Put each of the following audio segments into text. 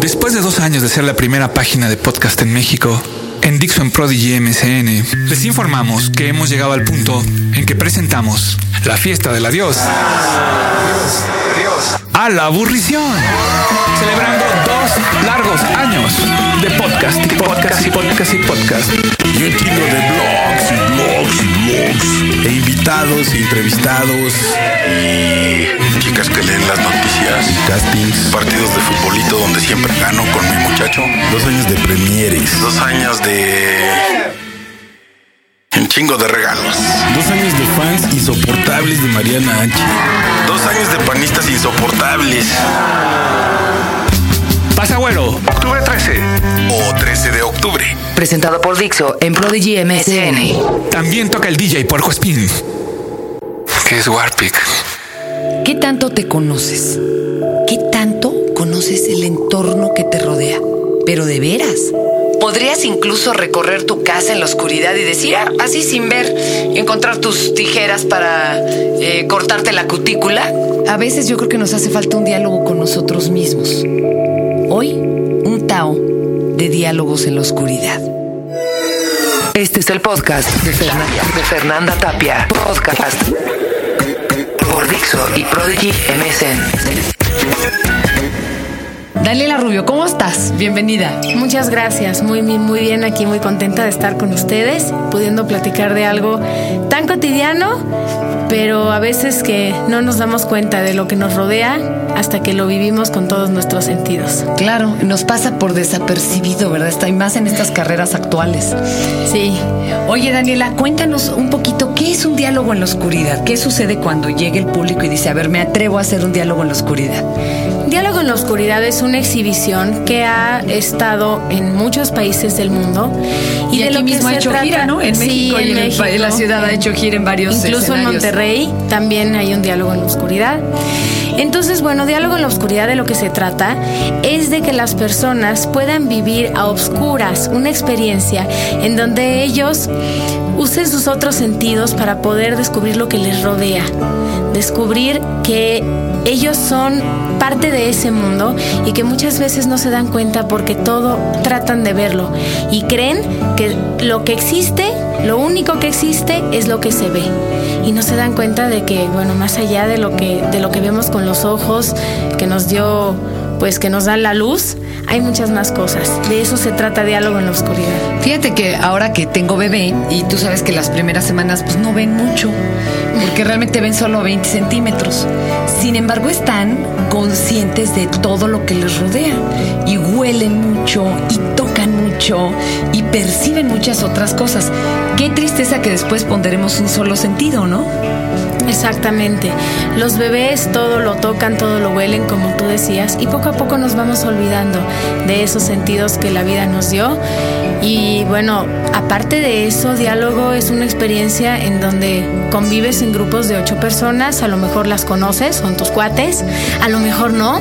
Después de dos años de ser la primera página de podcast en México, en Dixon Prodigy MCN, les informamos que hemos llegado al punto en que presentamos la fiesta del adiós a la aburrición, celebrando dos largos años de podcast y podcast y podcast y podcast. Y un chingo de blogs y blogs y blogs. E invitados, e entrevistados. Y chicas que leen las noticias. Castings. Partidos de siempre gano con mi muchacho. Dos años de premieres. Dos años de... Un chingo de regalos. Dos años de fans insoportables de Mariana H. Dos años de panistas insoportables. Pasagüero, octubre 13. O 13 de octubre. Presentado por Dixo en Prodigy MSN. También toca el DJ Porco Spin. ¿Qué es Warpic? ¿Qué tanto te conoces? ¿Qué tanto conoces el entorno que te rodea? Pero de veras. Podrías incluso recorrer tu casa en la oscuridad y decir, "Ah, así sin ver, encontrar tus tijeras para eh, cortarte la cutícula. A veces yo creo que nos hace falta un diálogo con nosotros mismos. Hoy, un Tao de diálogos en la oscuridad. Este es el podcast de, Ferna- de Fernanda Tapia. Podcast por Dixo y Prodigy MSN. Daniela Rubio, ¿cómo estás? Bienvenida. Muchas gracias, muy, muy, bien aquí, muy contenta de estar con ustedes, pudiendo platicar de algo tan cotidiano, pero a veces que no nos damos cuenta de lo que nos rodea hasta que lo vivimos con todos nuestros sentidos. Claro, nos pasa por desapercibido, ¿verdad? Está y más en estas carreras actuales. Sí, Oye, Daniela, cuéntanos un poquito, ¿qué es un diálogo en la oscuridad? ¿Qué sucede cuando llega el público y dice, a ver, me atrevo a hacer un diálogo en la oscuridad? Diálogo en la Oscuridad es una exhibición que ha estado en muchos países del mundo. Y, aquí que mismo ha se hecho trata- gira, ¿no? En Sí, México y en, México, pa- en la ciudad ha hecho gira en varios Incluso en. Monterrey también hay un diálogo en la oscuridad. Entonces, bueno, diálogo en la oscuridad de lo que se trata es de que las personas puedan vivir a obscuras una experiencia en donde ellos usen sus otros sentidos para poder descubrir lo que les rodea, descubrir que ellos son parte de ese mundo y que muchas veces no se dan cuenta porque todo tratan de verlo y creen que lo que existe, lo único que existe es lo que se ve y no se dan cuenta de que bueno, más allá de lo que de lo que vemos con los ojos que nos dio pues que nos da la luz, hay muchas más cosas. De eso se trata diálogo en la oscuridad. Fíjate que ahora que tengo bebé, y tú sabes que las primeras semanas pues no ven mucho, porque realmente ven solo 20 centímetros. Sin embargo, están conscientes de todo lo que les rodea y huelen mucho y y perciben muchas otras cosas. Qué tristeza que después pondremos un solo sentido, ¿no? Exactamente. Los bebés todo lo tocan, todo lo huelen, como tú decías, y poco a poco nos vamos olvidando de esos sentidos que la vida nos dio. Y bueno, aparte de eso, diálogo es una experiencia en donde convives en grupos de ocho personas, a lo mejor las conoces, son tus cuates, a lo mejor no.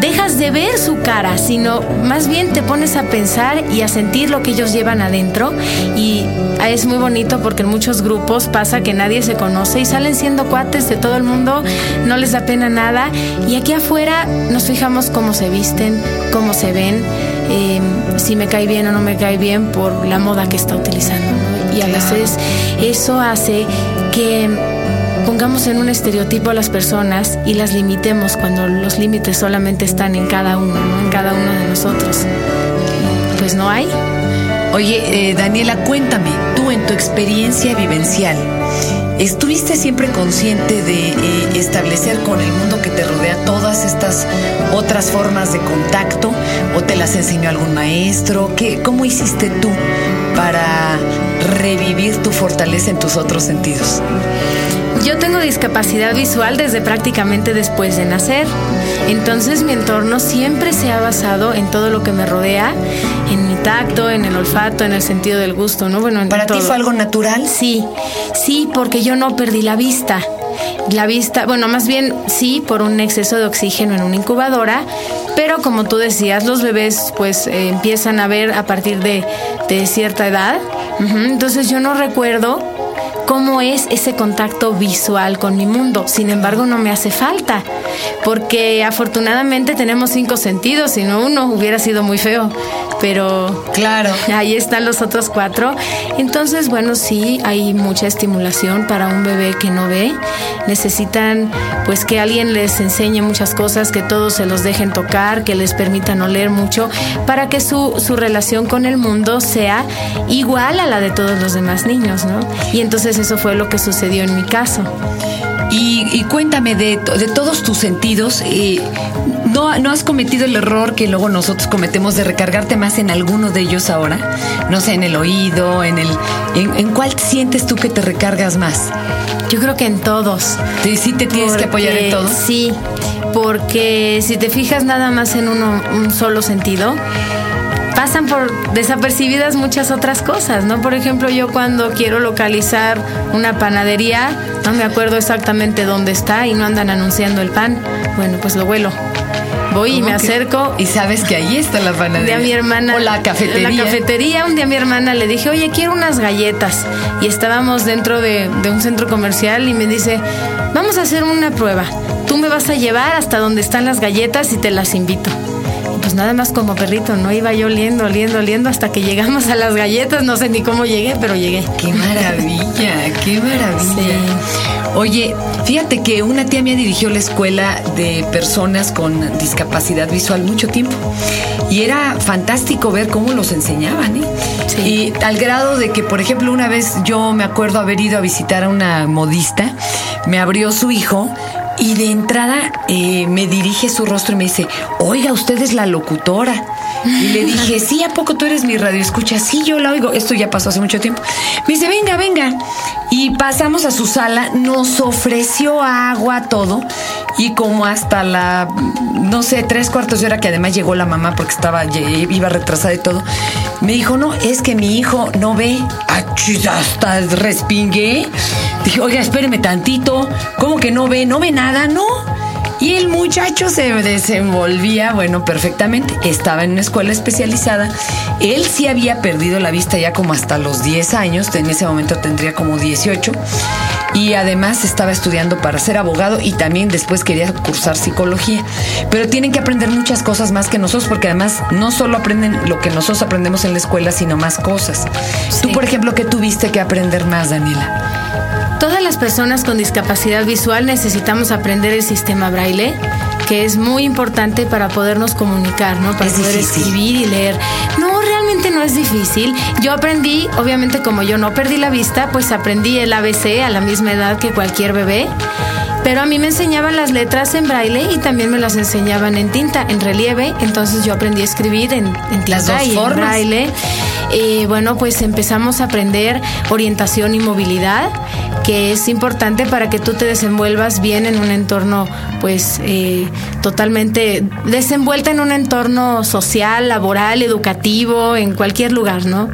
Dejas de ver su cara, sino más bien te pones a pensar y a sentir lo que ellos llevan adentro. Y es muy bonito porque en muchos grupos pasa que nadie se conoce y salen siendo cuates de todo el mundo, no les da pena nada. Y aquí afuera nos fijamos cómo se visten, cómo se ven, eh, si me cae bien o no me cae bien por la moda que está utilizando. ¿no? Y a veces eso hace que pongamos en un estereotipo a las personas y las limitemos cuando los límites solamente están en cada uno, ¿no? en cada uno de nosotros. Pues no hay. Oye, eh, Daniela, cuéntame, tú en tu experiencia vivencial, ¿estuviste siempre consciente de eh, establecer con el mundo que te rodea todas estas otras formas de contacto? ¿O te las enseñó algún maestro? ¿Qué, ¿Cómo hiciste tú para revivir tu fortaleza en tus otros sentidos? Yo tengo discapacidad visual desde prácticamente después de nacer. Entonces mi entorno siempre se ha basado en todo lo que me rodea, en mi tacto, en el olfato, en el sentido del gusto, ¿no? Bueno, en ¿Para ti fue algo natural? Sí, sí, porque yo no perdí la vista. La vista, bueno, más bien sí, por un exceso de oxígeno en una incubadora, pero como tú decías, los bebés pues eh, empiezan a ver a partir de, de cierta edad. Entonces yo no recuerdo cómo es ese contacto visual con mi mundo. Sin embargo, no me hace falta, porque afortunadamente tenemos cinco sentidos, si no uno hubiera sido muy feo. Pero claro, ahí están los otros cuatro. Entonces, bueno, sí, hay mucha estimulación para un bebé que no ve. Necesitan pues que alguien les enseñe muchas cosas, que todos se los dejen tocar, que les permitan oler mucho, para que su, su relación con el mundo sea igual a la de todos los demás niños, ¿no? Y entonces eso fue lo que sucedió en mi caso. Y, cuéntame de, de, todos tus sentidos, eh, ¿no, ¿no has cometido el error que luego nosotros cometemos de recargarte más en alguno de ellos ahora? No sé, en el oído, en el... ¿En, cuál sientes tú que te recargas más? Yo creo que en todos. ¿Sí, sí te tienes que apoyar en todos? Sí, porque si te fijas nada más en uno, un solo sentido, pasan por desapercibidas muchas otras cosas, ¿no? Por ejemplo, yo cuando quiero localizar una panadería, no me acuerdo exactamente dónde está y no andan anunciando el pan. Bueno, pues lo vuelo. Voy y me acerco. Y sabes que ahí está la panadería. Un día mi hermana. O la cafetería. La cafetería. Un día mi hermana le dije, oye, quiero unas galletas. Y estábamos dentro de, de un centro comercial y me dice, vamos a hacer una prueba. Tú me vas a llevar hasta donde están las galletas y te las invito pues nada más como perrito, no iba yo oliendo, oliendo, oliendo hasta que llegamos a las galletas, no sé ni cómo llegué, pero llegué. Qué maravilla, qué maravilla. Oye, fíjate que una tía mía dirigió la escuela de personas con discapacidad visual mucho tiempo y era fantástico ver cómo los enseñaban, ¿eh? Y al grado de que, por ejemplo, una vez yo me acuerdo haber ido a visitar a una modista, me abrió su hijo y de entrada eh, me dirige su rostro y me dice, oiga, usted es la locutora. Y le dije, sí, ¿a poco tú eres mi radio escucha? Sí, yo la oigo. Esto ya pasó hace mucho tiempo. Me dice, venga, venga. Y pasamos a su sala, nos ofreció agua, todo. Y como hasta la, no sé, tres cuartos de hora que además llegó la mamá porque estaba, iba retrasada y todo, me dijo, no, es que mi hijo no ve. Hasta respingué. Dije, oiga, espéreme tantito. ¿Cómo que no ve? ¿No ve nada? No. Y el muchacho se desenvolvía, bueno, perfectamente. Estaba en una escuela especializada. Él sí había perdido la vista ya como hasta los 10 años. En ese momento tendría como 18. Y además estaba estudiando para ser abogado y también después quería cursar psicología. Pero tienen que aprender muchas cosas más que nosotros porque además no solo aprenden lo que nosotros aprendemos en la escuela, sino más cosas. Tú, por ejemplo, ¿qué tuviste que aprender más, Daniela? Todas las personas con discapacidad visual necesitamos aprender el sistema braille, que es muy importante para podernos comunicar, ¿no? Para poder escribir y leer. No, realmente no es difícil. Yo aprendí, obviamente como yo no perdí la vista, pues aprendí el ABC a la misma edad que cualquier bebé. Pero a mí me enseñaban las letras en braille y también me las enseñaban en tinta, en relieve. Entonces yo aprendí a escribir en, en tinta y en braille. Y bueno, pues empezamos a aprender orientación y movilidad que es importante para que tú te desenvuelvas bien en un entorno, pues, eh, totalmente desenvuelta en un entorno social, laboral, educativo, en cualquier lugar, ¿no?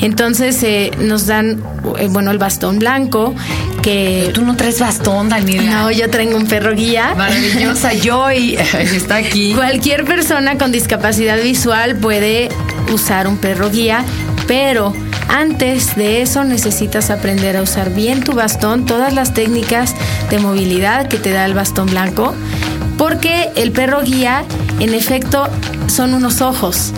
Entonces eh, nos dan, eh, bueno, el bastón blanco, que... tú no traes bastón, Daniela. No, yo traigo un perro guía. Maravillosa, Joy está aquí. Cualquier persona con discapacidad visual puede usar un perro guía, pero antes de eso necesitas aprender a usar bien tu bastón, todas las técnicas de movilidad que te da el bastón blanco, porque el perro guía, en efecto, son unos ojos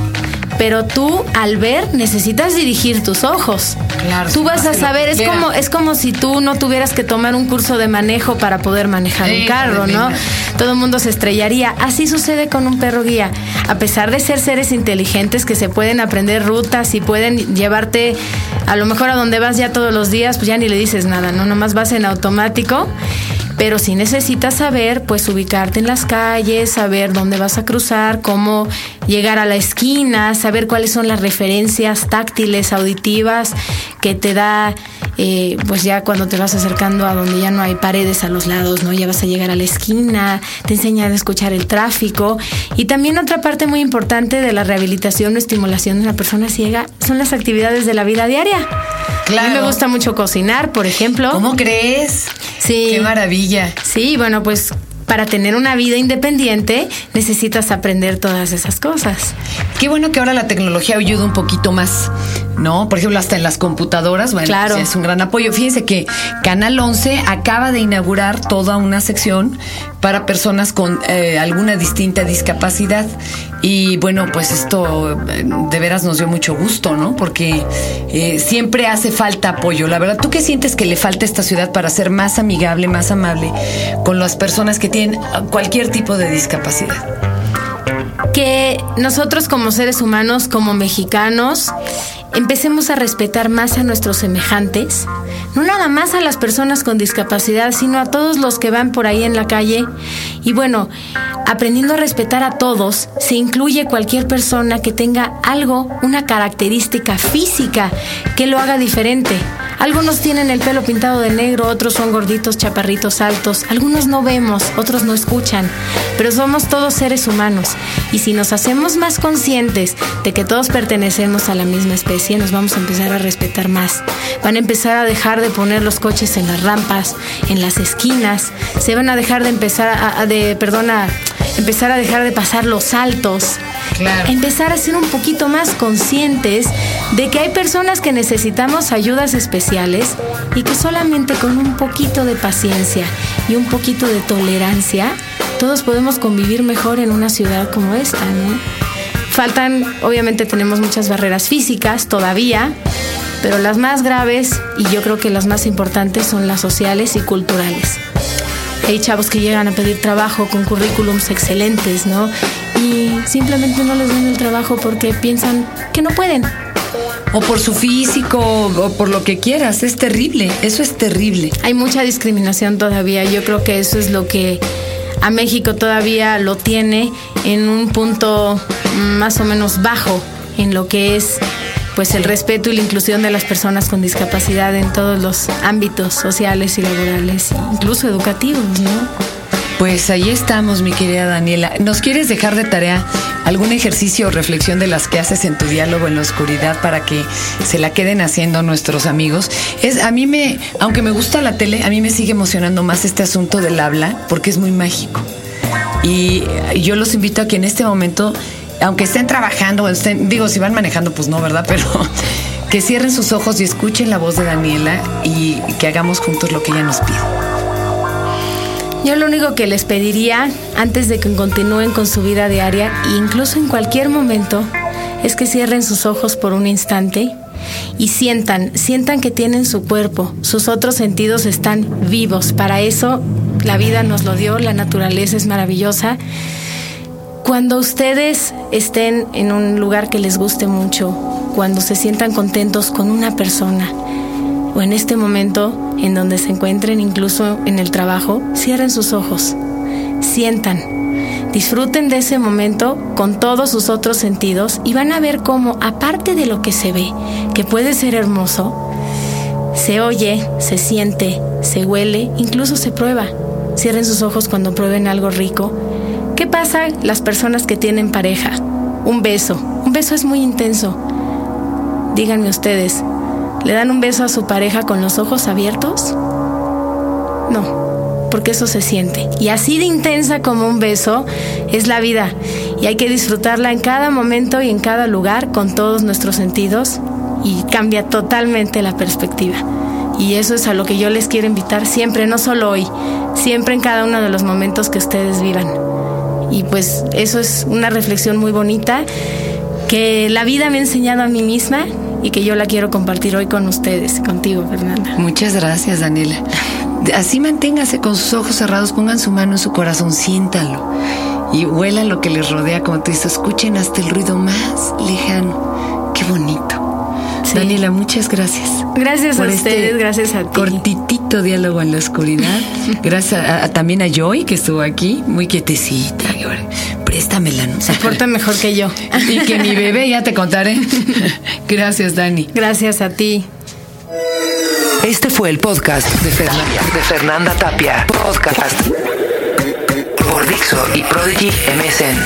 pero tú al ver necesitas dirigir tus ojos. Claro, tú vas a saber, es como, es como si tú no tuvieras que tomar un curso de manejo para poder manejar un carro, ¿no? Todo el mundo se estrellaría. Así sucede con un perro guía. A pesar de ser seres inteligentes que se pueden aprender rutas y pueden llevarte a lo mejor a donde vas ya todos los días, pues ya ni le dices nada, ¿no? Nomás vas en automático pero si necesitas saber, pues ubicarte en las calles, saber dónde vas a cruzar, cómo llegar a la esquina, saber cuáles son las referencias táctiles, auditivas que te da, eh, pues ya cuando te vas acercando a donde ya no hay paredes a los lados, ¿no? Ya vas a llegar a la esquina, te enseñan a escuchar el tráfico. Y también otra parte muy importante de la rehabilitación o estimulación de una persona ciega son las actividades de la vida diaria. A mí me gusta mucho cocinar, por ejemplo. ¿Cómo crees? Sí. Qué maravilla. Sí, bueno, pues para tener una vida independiente necesitas aprender todas esas cosas. Qué bueno que ahora la tecnología ayuda un poquito más. ¿No? Por ejemplo, hasta en las computadoras, bueno, Claro. sí, es un gran apoyo. Fíjense que Canal 11 acaba de inaugurar toda una sección para personas con eh, alguna distinta discapacidad. Y bueno, pues esto eh, de veras nos dio mucho gusto, ¿no? Porque eh, siempre hace falta apoyo. La verdad, ¿tú qué sientes que le falta a esta ciudad para ser más amigable, más amable con las personas que tienen cualquier tipo de discapacidad? que nosotros como seres humanos, como mexicanos, empecemos a respetar más a nuestros semejantes, no nada más a las personas con discapacidad, sino a todos los que van por ahí en la calle. Y bueno, aprendiendo a respetar a todos, se incluye cualquier persona que tenga algo, una característica física que lo haga diferente. Algunos tienen el pelo pintado de negro, otros son gorditos, chaparritos, altos. Algunos no vemos, otros no escuchan. Pero somos todos seres humanos. Y si nos hacemos más conscientes de que todos pertenecemos a la misma especie, nos vamos a empezar a respetar más. Van a empezar a dejar de poner los coches en las rampas, en las esquinas. Se van a dejar de empezar a, a- de, perdona, empezar a dejar de pasar los saltos. Empezar a ser un poquito más conscientes de que hay personas que necesitamos ayudas especiales y que solamente con un poquito de paciencia y un poquito de tolerancia todos podemos convivir mejor en una ciudad como esta, ¿no? Faltan, obviamente tenemos muchas barreras físicas todavía, pero las más graves y yo creo que las más importantes son las sociales y culturales. Hay chavos que llegan a pedir trabajo con currículums excelentes, ¿no? Y simplemente no les dan el trabajo porque piensan que no pueden. O por su físico, o por lo que quieras. Es terrible, eso es terrible. Hay mucha discriminación todavía. Yo creo que eso es lo que a México todavía lo tiene en un punto más o menos bajo en lo que es pues el respeto y la inclusión de las personas con discapacidad en todos los ámbitos sociales y laborales, incluso educativos, ¿no? Pues ahí estamos, mi querida Daniela. ¿Nos quieres dejar de tarea algún ejercicio o reflexión de las que haces en tu diálogo en la oscuridad para que se la queden haciendo nuestros amigos? Es a mí me, aunque me gusta la tele, a mí me sigue emocionando más este asunto del habla porque es muy mágico. Y yo los invito a que en este momento, aunque estén trabajando, estén, digo, si van manejando, pues no, ¿verdad? Pero que cierren sus ojos y escuchen la voz de Daniela y que hagamos juntos lo que ella nos pide. Yo lo único que les pediría antes de que continúen con su vida diaria, e incluso en cualquier momento, es que cierren sus ojos por un instante y sientan, sientan que tienen su cuerpo, sus otros sentidos están vivos. Para eso la vida nos lo dio, la naturaleza es maravillosa. Cuando ustedes estén en un lugar que les guste mucho, cuando se sientan contentos con una persona, o en este momento en donde se encuentren incluso en el trabajo, cierren sus ojos, sientan, disfruten de ese momento con todos sus otros sentidos y van a ver cómo, aparte de lo que se ve, que puede ser hermoso, se oye, se siente, se huele, incluso se prueba. Cierren sus ojos cuando prueben algo rico. ¿Qué pasa las personas que tienen pareja? Un beso. Un beso es muy intenso. Díganme ustedes, ¿le dan un beso a su pareja con los ojos abiertos? No, porque eso se siente. Y así de intensa como un beso es la vida. Y hay que disfrutarla en cada momento y en cada lugar con todos nuestros sentidos y cambia totalmente la perspectiva. Y eso es a lo que yo les quiero invitar siempre, no solo hoy, siempre en cada uno de los momentos que ustedes vivan. Y pues eso es una reflexión muy bonita que la vida me ha enseñado a mí misma y que yo la quiero compartir hoy con ustedes, contigo, Fernanda. Muchas gracias, Daniela. Así manténgase con sus ojos cerrados, pongan su mano en su corazón, siéntanlo y huela lo que les rodea, como te dices, escuchen hasta el ruido más lejano. Qué bonito. Sí. Daniela, muchas gracias. Gracias a por ustedes, este gracias a ti. Cortitito diálogo en la oscuridad. Gracias a- a- también a Joy, que estuvo aquí, muy quietecita. Préstamela, ¿no? Se porta mejor que yo. Y que mi bebé, ya te contaré. Gracias, Dani. Gracias a ti. Este fue el podcast de Fernanda, de Fernanda Tapia. Podcast por Dixo y Prodigy MSN.